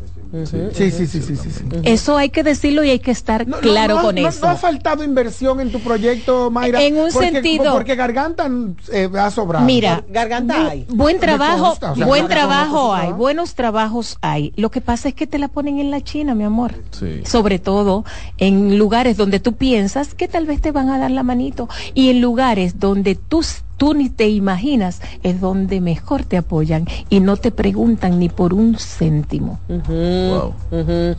Sí, sí, sí, sí, sí. sí. Eso hay que decirlo y hay que estar claro no, con no- eso. No ha faltado inversión en tu proyecto, Mayra. En un porque- sentido- Porque Garganta eh, ha sobrado. Mira, garganta hay. Buen trabajo, consta, o sea, buen trabajo hay, buenos trabajos hay. Lo que pasa es que te la ponen en la China, mi amor. Sí. Sobre todo en lugares donde tú piensas que tal vez te van a dar la manito y en lugares donde tú tú ni te imaginas, es donde mejor te apoyan y no te preguntan ni por un céntimo. Uh -huh, wow. uh -huh.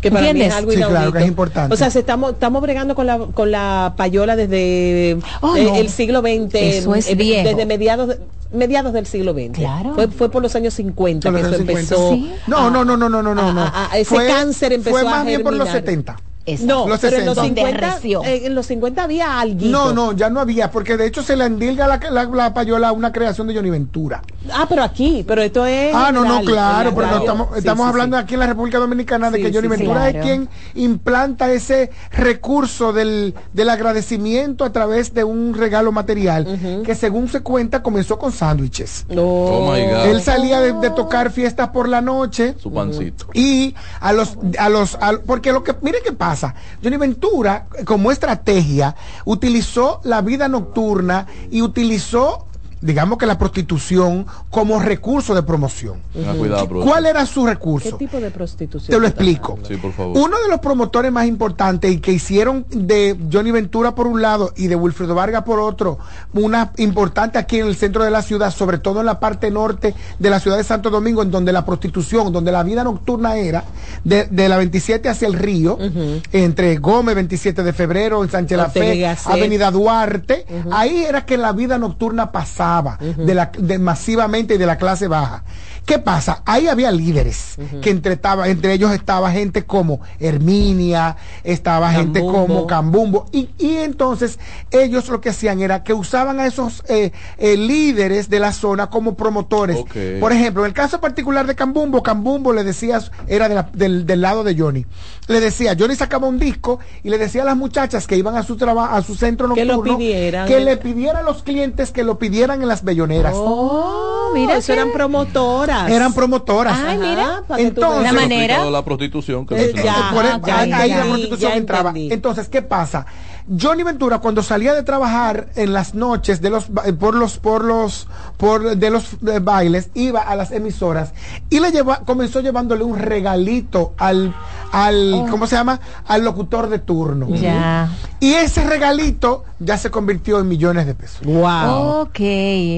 Que para ¿Entiendes? mí es algo sí, claro que es importante. O sea, se estamos, estamos bregando con la, con la payola desde oh, el, no. el, siglo XX, eso es eh, viejo. desde mediados de, mediados del siglo XX. Claro. Fue, fue por los años 50 que eso 50. empezó. ¿Sí? No, no, no, no, no, no, no. Ah, ah, ah, ese fue, cáncer empezó Fue más a bien por los 70. No, en, los 50, eh, había alguien. No, no, ya no había, porque de hecho se le endilga la, la, payola a una creación de Johnny Ventura. Ah, pero aquí, pero esto es. Ah, no, no, claro, pero estamos, estamos hablando aquí en la República Dominicana de que Johnny Ventura es quien implanta ese recurso del, del agradecimiento a través de un regalo material que, según se cuenta, comenzó con sándwiches. No. Oh my God. Él salía de, tocar fiestas por la noche. Su pancito. Y a los. A los porque lo que. Mire qué pasa Johnny Ventura, como estrategia, utilizó la vida nocturna y utilizó, digamos que la prostitución como recurso de promoción. Cuidado, bro. ¿Cuál era su ¿Qué recurso? tipo de prostitución? Te lo explico. Sí, por favor. Uno de los promotores más importantes y que hicieron de Johnny Ventura por un lado y de Wilfredo Vargas por otro, una importante aquí en el centro de la ciudad, sobre todo en la parte norte de la ciudad de Santo Domingo, en donde la prostitución, donde la vida nocturna era, de, de la 27 hacia el río, entre Gómez, 27 de febrero, en Sánchez La Fe. Avenida Duarte, ahí era que la vida nocturna pasaba de la, de masivamente de la clase baja. ¿Qué pasa? Ahí había líderes que entre, estaba- entre ellos estaba gente como Herminia, estaba gente como Cambumbo, y, y entonces ellos lo que hacían era que usaban a esos eh, eh, líderes de la zona como promotores. Por ejemplo, en el caso particular de Cambumbo, Cambumbo le decía, era de la- del, del lado de Johnny, le decía, Johnny sacaba un disco y le decía a las muchachas que iban a su trabajo, a su centro Que nocturno, lo pidieran. que le pidiera a los clientes que lo pidieran en las belloneras. Oh, mira eso que- eran promotoras. Eran promotoras. Ay, mira. Entonces-. La manera. La prostitución. Que Eh, ya, Por- ya, ahí, ya ahí la prostitución ya entraba. entendí. Entonces, ¿qué pasa? Johnny Ventura cuando salía de trabajar en las noches de los ba- eh, por los por los por de los eh, bailes iba a las emisoras y le lleva, comenzó llevándole un regalito al al ¿cómo se llama? al locutor de turno. Ya. Y ese regalito ya se convirtió en millones de pesos. Wow. Ok,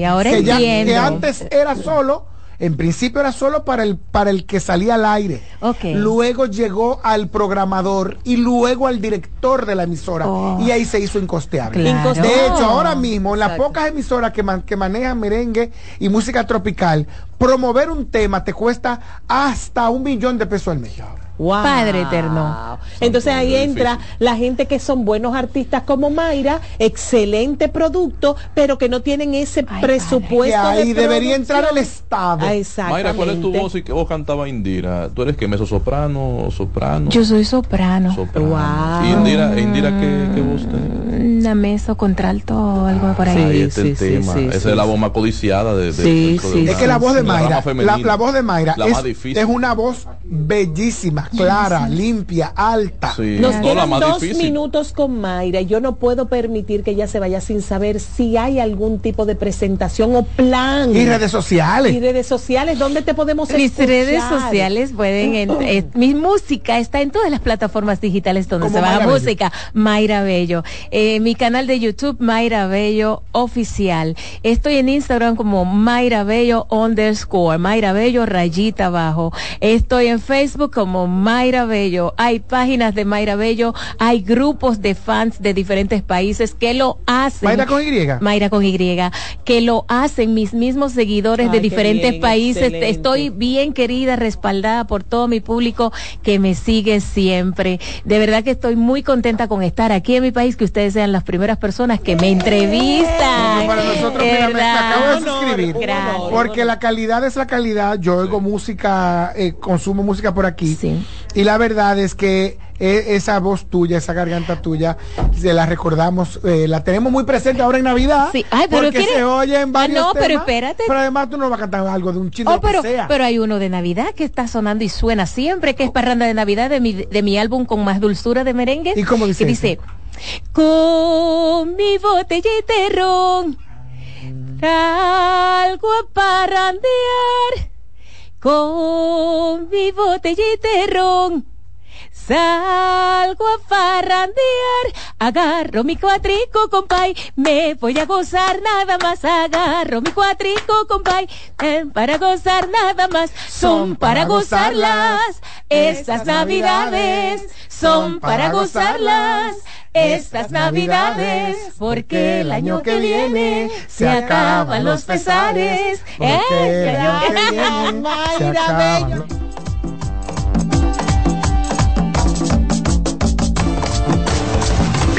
ahora que, ya- entiendo. que antes era solo, en principio era solo para el, para el que salía al aire. Ok. Luego llegó al programador y luego al director de la emisora. Oh. Y ahí se hizo incosteable. Claro. De hecho, ahora mismo, en las Exacto. pocas emisoras que, man- que manejan merengue y música tropical, promover un tema te cuesta hasta un millón de pesos al mes. Wow. Padre eterno. Entonces ahí entra difícil. la gente que son buenos artistas como Mayra, excelente producto, pero que no tienen ese Ay, presupuesto. ahí de debería entrar el. Estado. Ah, exactamente. Mayra, ¿cuál es tu voz y qué voz cantaba Indira? ¿Tú eres que mezzo soprano, soprano? Yo soy soprano. soprano. Wow. ¿Y Indira, Indira qué, qué voz tenía? Una mesa contralto o algo por ahí. Sí, el sí, tema. sí, Esa sí, es la sí. voz más codiciada de, de- Sí, sí, Es que la voz de Mayra, la, voz de Mayra La es, es una voz bellísima, clara, limpia, alta. Sí. Nos No, quedan más dos difícil. minutos con Mayra. Yo no puedo permitir que ella se vaya sin saber si hay algún tipo de presentación o plan. Y redes sociales. Y redes sociales, ¿dónde te podemos Mis escuchar? redes sociales pueden, en- mi música está en todas las plataformas digitales donde se baja Bello. música, Mayra Bello. Eh, mi canal de YouTube, Mayra Bello Oficial. Estoy en Instagram como Mayra Bello underscore, Mayra Bello rayita abajo. Estoy en Facebook como Mayra Bello. Hay páginas de Mayra Bello, hay grupos de fans de diferentes países que lo hacen. Mayra con Y. Mayra con Y, que lo hacen mis mismos seguidores de Ay, diferentes bien, países. excelente. Estoy bien querida, respaldada por todo mi público que me sigue siempre. De verdad que estoy muy contenta con estar aquí en mi país, que ustedes sean la las primeras personas que me entrevistan. Para nosotros, mira, me, acabo de suscribir. Gracias. Porque la calidad es la calidad. Yo oigo música, eh, consumo música por aquí. Y la verdad es que eh, esa voz tuya, esa garganta tuya, se la recordamos, eh, la tenemos muy presente ahora en Navidad. Sí. Ay, pero porque quiere- se oye en Ah, varios no, pero espérate. Pero además tú no vas a cantar algo de un chino Oh, lo que pero, sea. pero hay uno de Navidad que está sonando y suena siempre, que es Parranda de Navidad de mi, de mi álbum con más dulzura de merengue. ¿Y cómo dice Que ese? Con mi botellita de ron, salgo a parrandear. Con mi botellita de ron, salgo a parrandear. Agarro mi cuatrico, compay, me voy a gozar nada más. Agarro mi cuatrico, compay, eh, para gozar nada más. Son para gozarlas estas navidades, son para gozarlas. Estas navidades, porque el año que viene se acaban los pesares. Porque el ¡Eh! año que viene <laughs> se acaban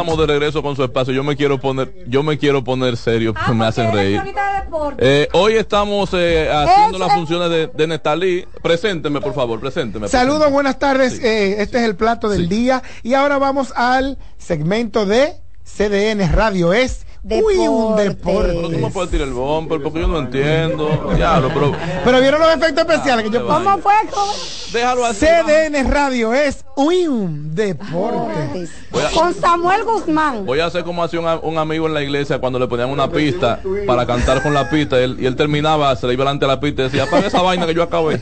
Estamos de regreso con su espacio. Yo me quiero poner, yo me quiero poner serio, Ah, <laughs> porque me hacen reír. Eh, hoy estamos eh, haciendo las es- funciones de, de Nestalí. Presénteme, por favor, presénteme. Saludos, buenas tardes. Eh, este es el plato del día. Y ahora vamos al segmento de CDN Radio. Es Uy, un deporte. Pero tú me puedes tirar el bumper porque yo no entiendo. Diablo, pero. Pero vieron los efectos especiales que yo ¿Cómo fue? Déjalo así. CDN Radio es un deporte. A- Con Samuel Guzmán. Voy a hacer como hacía un, a- un amigo en la iglesia cuando le ponían una pista para cantar con la pista y él, y él terminaba, se le iba delante de la pista y decía, apaga esa vaina que yo acabé.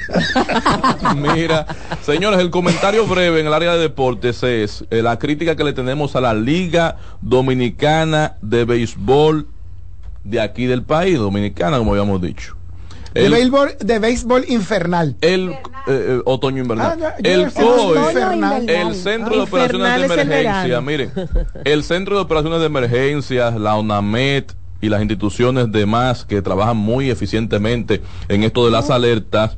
<laughs> Mira, señores, el comentario breve en el área de deportes es eh, la crítica que le tenemos a la Liga Dominicana de Béisbol de aquí del país, dominicana, como habíamos dicho. De El- béisbol, de béisbol infernal. el eh, eh, otoño invernal. Ah, el invernal. el Centro de Operaciones de Emergencia, miren, <laughs> el Centro de Operaciones de Emergencia, la ONAMET y las instituciones demás que trabajan muy eficientemente en esto de las alertas,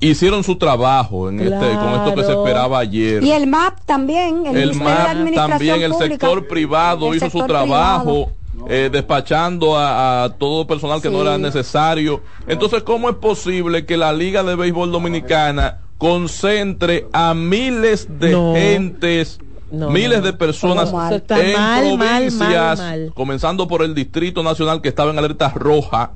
hicieron su trabajo en este, con esto que se esperaba ayer. Y el MAP también. El, El MAP Administración también, el Pública. sector privado El hizo su trabajo. eh, despachando a, a todo personal que no era necesario. Entonces, ¿cómo es posible que la Liga de Béisbol Dominicana concentre a miles de No. gentes, miles de personas mal. En mal, mal, provincias, mal, mal. comenzando por el Distrito Nacional que estaba en alerta roja?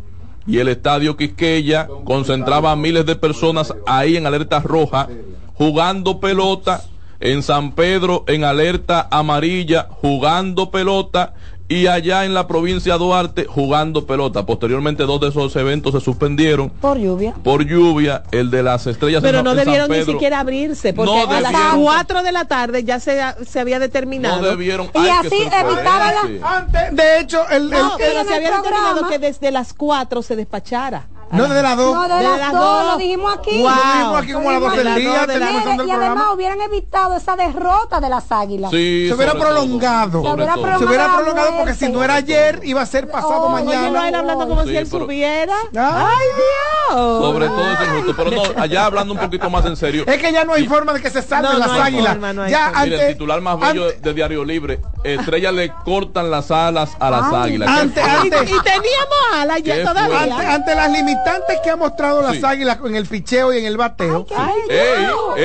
Y el estadio Quisqueya concentraba a miles de personas ahí en alerta roja, jugando pelota, en San Pedro en alerta amarilla, jugando pelota, y allá en la provincia de Duarte jugando pelota. Posteriormente dos de esos eventos se suspendieron Por lluvia. por lluvia, el de las estrellas Pero en no en debieron ni siquiera abrirse, porque No a las debieron. 4 de la tarde ya se, se había determinado. No debieron. Y así ser evitaba la-. Antes, de hecho, el, el- No, el- pero se el había determinado que desde las 4 se despachara. No de las dos. No, de, De las, las dos, dos. lo dijimos aquí. Wow. Lo dijimos aquí como a las Lo 12 del día, dos y además hubieran evitado esa derrota de las águilas. Sí, Se hubiera todo, prolongado. Se hubiera todo. Se hubiera prolongado porque si no era ayer, iba a ser pasado Oh, Oye, no, él mañana. hablando como Sí, si él supiera. ¡Ay, Dios! Sobre todo es injusto. Pero no, allá hablando un poquito más en serio. Es que ya no hay forma de que se salven las águilas. ya antes, el titular más bello de Diario Libre, Estrella le cortan las alas a las águilas. Y, antes- y teníamos alas ya todavía. ante, las limitantes que ha mostrado las Sí. águilas en el picheo y en el bateo. Ay, ¡Ey! Dios. ¡Ey!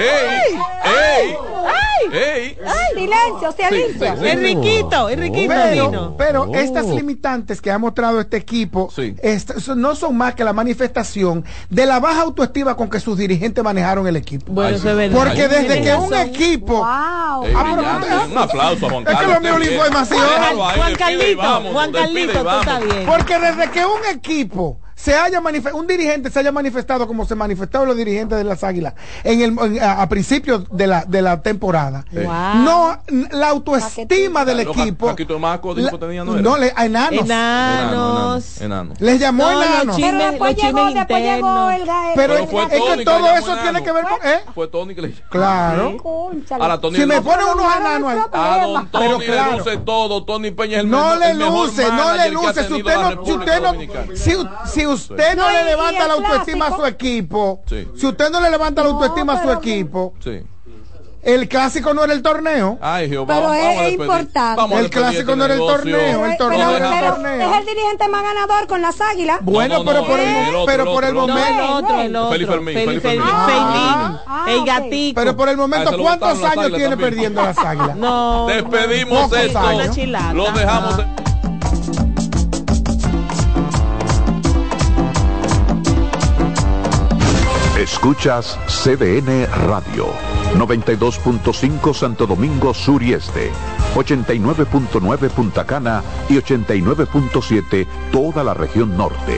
¡Ey! ¡Ay! ¡Ey! Silencio, silencio. Sí, sí. Enriquito, Enriquito Pero, vino. pero estas limitantes que ha mostrado este equipo Sí. est- no son más que la manifestación de la baja autoestima con que sus dirigentes manejaron el equipo. Bueno, Ay, eso es sí. verdad. Porque desde que un equipo Wow. Ey, Ah, brillante. pero- Un aplauso a Juan Es que Carlos. lo mío la qué información. Juan Carlito, Juan Carlito, tú vámonos. estás bien. Porque desde que un equipo se haya un dirigente se haya manifestado como se manifestaron los dirigentes de las Águilas en el, en- a, a principios de la, de la temporada. Sí. Wow. No, la autoestima del Los equipo. Maco dijo la- que tenía, no era. no, le, a enanos. Enanos. Enano. Les llamó No, enanos. chismes- Pero después llegó, después llegó el ga- Pero es, fue es que Tony que todo le eso enano. tiene que ver con. ¿eh? Fue Tony que le Claro. Ahora Tony Si me no- ponen unos Pero enanos ahí. nuestro A problema. don Tony Pero le claro. luce todo. Tony Peña es el, No le luce, no le luce. Si usted no, si usted no, le levanta la autoestima a su equipo, si usted no le levanta la autoestima a su equipo, el clásico no era el torneo. Ay, Jehová. Pero vamos, es- vamos importante. Vamos El clásico este no era el torneo, el torneo era el torneo. es el dirigente más ganador con las águilas. Bueno, No, no, pero no, por el, el otro, pero por el momento. el Fermín, Fermín. Ah, gatico. Pero por el Ah, momento, ¿cuántos años tiene también. perdiendo las águilas? No. Despedimos esto. Lo dejamos. Escuchas CDN Radio, 92.5 Santo Domingo Sur y Este, 89.9 Punta Cana y 89.7 toda la región norte.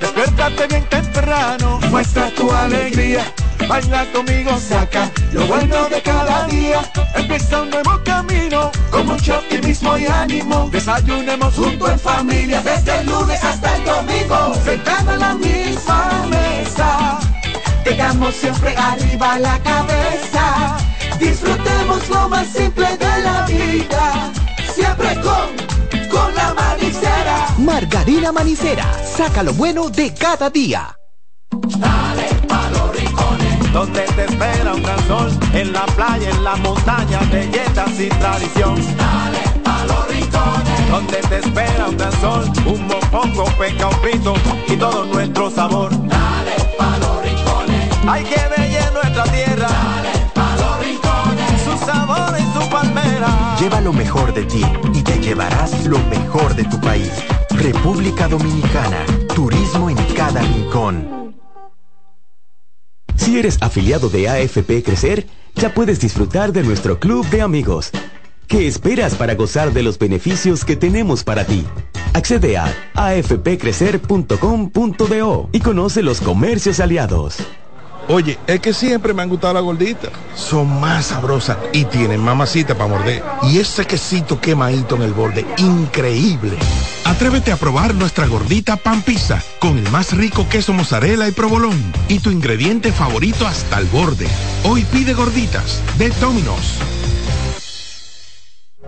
Despiértate bien temprano, muestra tu alegría. Baila conmigo, saca lo bueno de cada día. Empieza un nuevo camino, optimismo y ánimo. Desayunemos junto en familia, desde el lunes hasta el domingo. Sentado en la misma mesa, tengamos siempre arriba la cabeza. Disfrutemos lo más simple de la vida, siempre con, con la manicera. Margarina Manicera, saca lo bueno de cada día. Dale pa' los rincones, donde te espera un gran sol, en la playa, en la montaña, belletas y tradición. Dale donde te espera un gran sol, un mopongo, peca, un pito y todo nuestro sabor. Dale pa' los rincones, hay que bella nuestra tierra. Dale pa' los rincones, su sabor y su palmera. Lleva lo mejor de ti y te llevarás lo mejor de tu país. República Dominicana, turismo en cada rincón. Si eres afiliado de AFP Crecer, ya puedes disfrutar de nuestro club de amigos. ¿Qué esperas para gozar de los beneficios que tenemos para ti? Accede a afpcrecer.com.do y conoce los comercios aliados. Oye, es que siempre me han gustado las gorditas. Son más sabrosas y tienen mamacita para morder. Y ese quesito quemadito en el borde, increíble. Atrévete a probar nuestra gordita pan pizza con el más rico queso mozzarella y provolón y tu ingrediente favorito hasta el borde. Hoy pide gorditas de Domino's.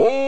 Oh!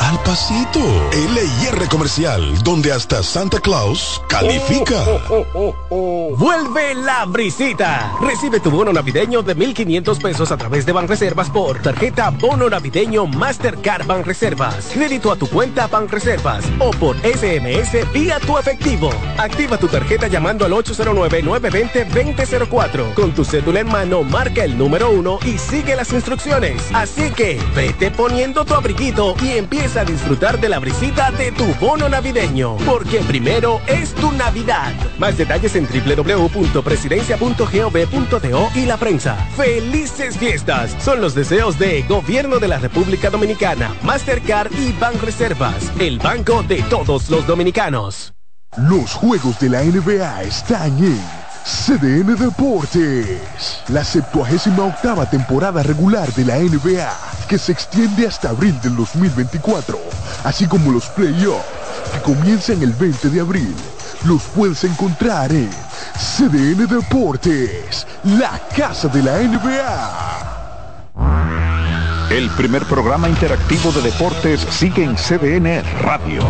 al pasito. LIR Comercial, donde hasta Santa Claus califica. Vuelve la brisita. Recibe tu bono navideño de 1.500 pesos a través de Banreservas por tarjeta Bono Navideño Mastercard Banreservas. Crédito a tu cuenta Banreservas o por SMS vía tu efectivo. Activa tu tarjeta llamando al 809-920-2004. Con tu cédula en mano, marca el número uno y sigue las instrucciones. Así que vete poniendo tu abriguito y empieza a disfrutar de la brisita de tu bono navideño. Porque primero es tu Navidad. Más detalles en www.presidencia.gov.do y la prensa. ¡Felices fiestas! Son los deseos de Gobierno de la República Dominicana, Mastercard y Banreservas, el banco de todos los dominicanos. Los juegos de la NBA están en CDN Deportes. La 78 octava temporada regular de la NBA, que se extiende hasta abril del 2024, así como los playoffs, que comienzan el 20 de abril. Los puedes encontrar en CDN Deportes, la casa de la NBA. El primer programa interactivo de deportes sigue en CDN Radio.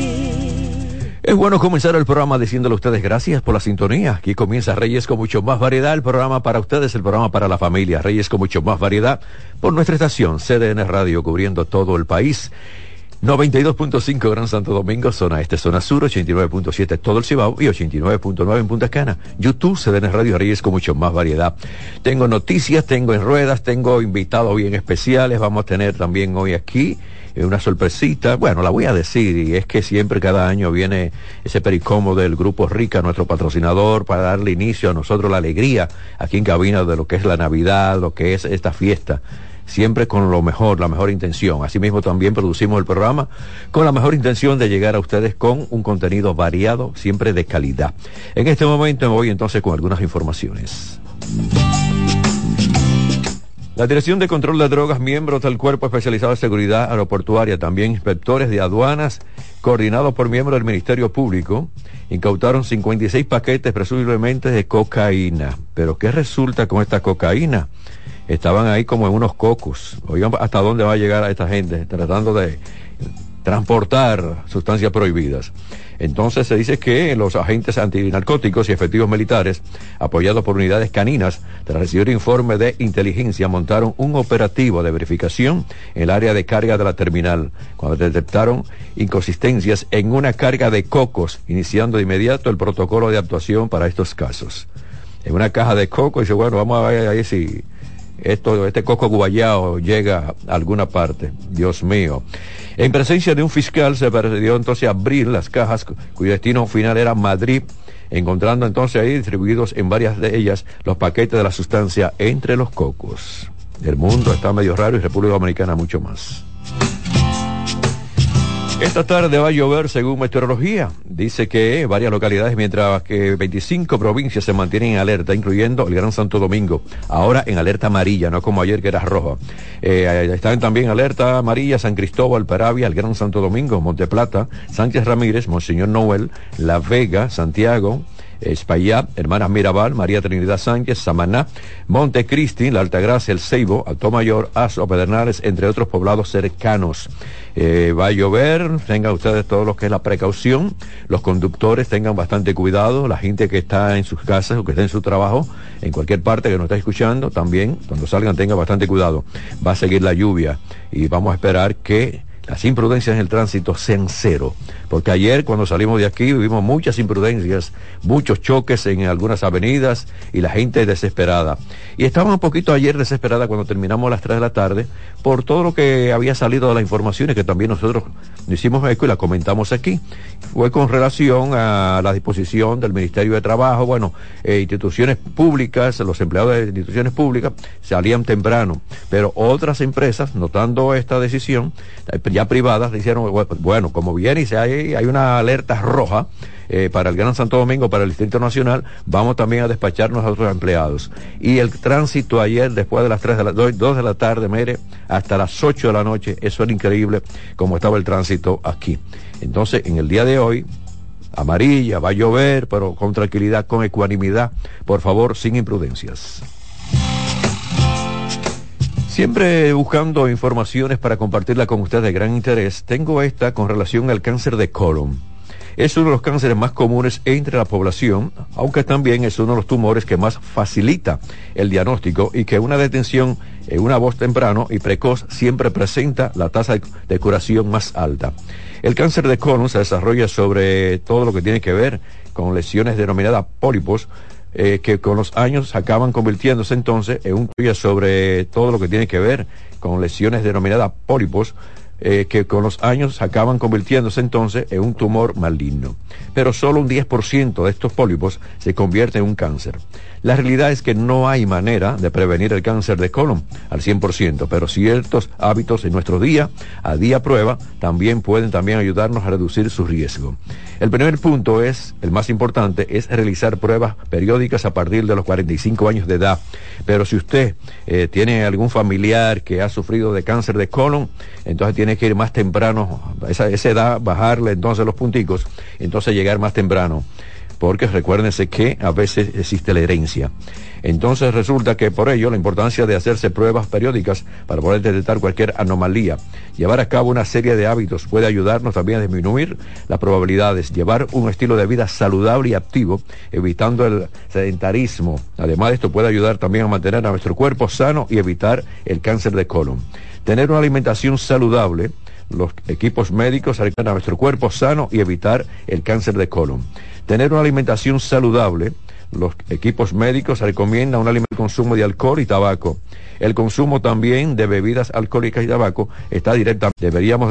Es bueno comenzar el programa diciéndole a ustedes gracias por la sintonía. Aquí comienza Reyes con mucho más variedad, el programa para ustedes, el programa para la familia. Reyes con mucho más variedad por nuestra estación CDN Radio cubriendo todo el país. 92.5 Gran Santo Domingo, zona este, zona sur, 89.7 todo el Cibao y 89.9 en Punta Cana. YouTube, CDN Radio Reyes con mucho más variedad. Tengo noticias, tengo en ruedas, tengo invitados bien especiales. Vamos a tener también hoy aquí una sorpresita, bueno, la voy a decir, y es que siempre cada año viene ese pericomo del Grupo Rica, nuestro patrocinador, para darle inicio a nosotros la alegría aquí en cabina de lo que es la Navidad, lo que es esta fiesta siempre con lo mejor, la mejor intención. Asimismo también producimos el programa con la mejor intención de llegar a ustedes con un contenido variado, siempre de calidad. En este momento me voy entonces con algunas informaciones. La Dirección de Control de Drogas, miembros del Cuerpo Especializado de Seguridad Aeroportuaria, también inspectores de aduanas, coordinados por miembros del Ministerio Público, incautaron 56 paquetes presumiblemente de cocaína. Pero ¿qué resulta con esta cocaína? Estaban ahí como en unos cocos. Oigan hasta dónde va a llegar a esta gente tratando de transportar sustancias prohibidas. Entonces se dice que los agentes antinarcóticos y efectivos militares, apoyados por unidades caninas, tras recibir informe de inteligencia, montaron un operativo de verificación en el área de carga de la terminal, cuando detectaron inconsistencias en una carga de cocos, iniciando de inmediato el protocolo de actuación para estos casos. En una caja de coco, dice, bueno, vamos a ver ahí si esto, este coco guayao llega a alguna parte. Dios mío. En presencia de un fiscal se procedió entonces abrir las cajas cuyo destino final era Madrid, encontrando entonces ahí distribuidos en varias de ellas los paquetes de la sustancia entre los cocos. El mundo está medio raro y República Dominicana mucho más. Esta tarde va a llover según meteorología. Dice que varias localidades, mientras que 25 provincias se mantienen en alerta, incluyendo el Gran Santo Domingo, ahora en alerta amarilla, no como ayer que era roja. Eh, están también alerta amarilla San Cristóbal, Peravia, el Gran Santo Domingo, Monteplata, Sánchez Ramírez, Monseñor Noel, La Vega, Santiago, Espaillá, Hermanas Mirabal, María Trinidad Sánchez, Samaná, Montecristi, La Altagracia, El Ceibo, Mayor, Aso, Pedernales, entre otros poblados cercanos. Eh, va a llover, tengan ustedes todo lo que es la precaución, los conductores tengan bastante cuidado, la gente que está en sus casas o que está en su trabajo, en cualquier parte que nos está escuchando, también cuando salgan tengan bastante cuidado. Va a seguir la lluvia y vamos a esperar que las imprudencias en el tránsito sean cero. Porque ayer cuando salimos de aquí vivimos muchas imprudencias, muchos choques en algunas avenidas y la gente desesperada. Y estaba un poquito ayer desesperada cuando terminamos a las 3 de la tarde por todo lo que había salido de las informaciones que también nosotros hicimos eco y la comentamos aquí. Fue con relación a la disposición del Ministerio de Trabajo, bueno, eh, instituciones públicas, los empleados de instituciones públicas salían temprano, pero otras empresas, notando esta decisión, ya privadas, dijeron, bueno, como viene y se hay, hay una alerta roja, eh, para el Gran Santo Domingo, para el Distrito Nacional, vamos también a despacharnos a otros empleados. Y el tránsito ayer, después de las 3 de la, 2, de la tarde, mire, hasta las 8 de la noche, eso era increíble como estaba el tránsito aquí. Entonces, en el día de hoy, amarilla, va a llover, pero con tranquilidad, con ecuanimidad, por favor, sin imprudencias. Siempre buscando informaciones para compartirla con ustedes de gran interés, tengo esta con relación al cáncer de colon. Es uno de los cánceres más comunes entre la población, aunque también es uno de los tumores que más facilita el diagnóstico y que una detención en una voz temprano y precoz siempre presenta la tasa de curación más alta. El cáncer de colon se desarrolla sobre todo lo que tiene que ver con lesiones denominadas pólipos, eh, que con los años acaban convirtiéndose entonces en un sobre todo lo que tiene que ver con lesiones denominadas pólipos, eh, que con los años acaban convirtiéndose entonces en un tumor maligno. Pero solo un 10% de estos pólipos se convierte en un cáncer. La realidad es que no hay manera de prevenir el cáncer de colon al 100%, pero ciertos hábitos en nuestro día, a día prueba, también pueden también ayudarnos a reducir su riesgo. El primer punto es, el más importante, es realizar pruebas periódicas a partir de los 45 años de edad. Pero si usted eh, tiene algún familiar que ha sufrido de cáncer de colon, entonces tiene que ir más temprano, esa edad, bajarle entonces los punticos, entonces llegar más temprano porque recuérdense que a veces existe la herencia. Entonces resulta que por ello la importancia de hacerse pruebas periódicas para poder detectar cualquier anomalía. Llevar a cabo una serie de hábitos puede ayudarnos también a disminuir las probabilidades. Llevar un estilo de vida saludable y activo, evitando el sedentarismo. Además de esto puede ayudar también a mantener a nuestro cuerpo sano y evitar el cáncer de colon. Tener una alimentación saludable los equipos médicos a nuestro cuerpo sano y evitar el cáncer de colon. Tener una alimentación saludable, los equipos médicos recomiendan un consumo de alcohol y tabaco. El consumo también de bebidas alcohólicas y tabaco está directamente. Deberíamos